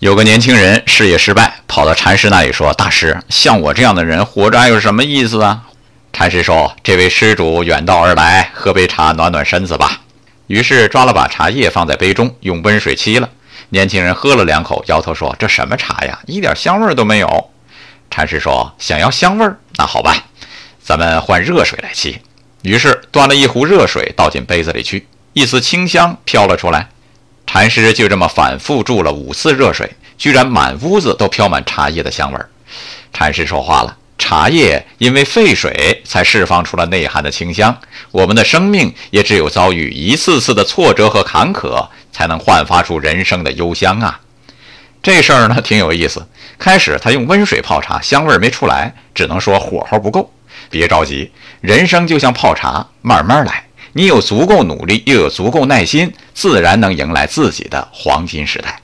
有个年轻人事业失败，跑到禅师那里说：“大师，像我这样的人活着还有什么意思啊？”禅师说：“这位施主远道而来，喝杯茶暖暖身子吧。”于是抓了把茶叶放在杯中，用温水沏了。年轻人喝了两口，摇头说：“这什么茶呀，一点香味都没有。”禅师说：“想要香味，那好吧，咱们换热水来沏。”于是端了一壶热水倒进杯子里去，一丝清香飘了出来。禅师就这么反复注了五次热水，居然满屋子都飘满茶叶的香味儿。禅师说话了：“茶叶因为沸水才释放出了内涵的清香，我们的生命也只有遭遇一次次的挫折和坎坷，才能焕发出人生的幽香啊。”这事儿呢挺有意思。开始他用温水泡茶，香味儿没出来，只能说火候不够。别着急，人生就像泡茶，慢慢来。你有足够努力，又有足够耐心，自然能迎来自己的黄金时代。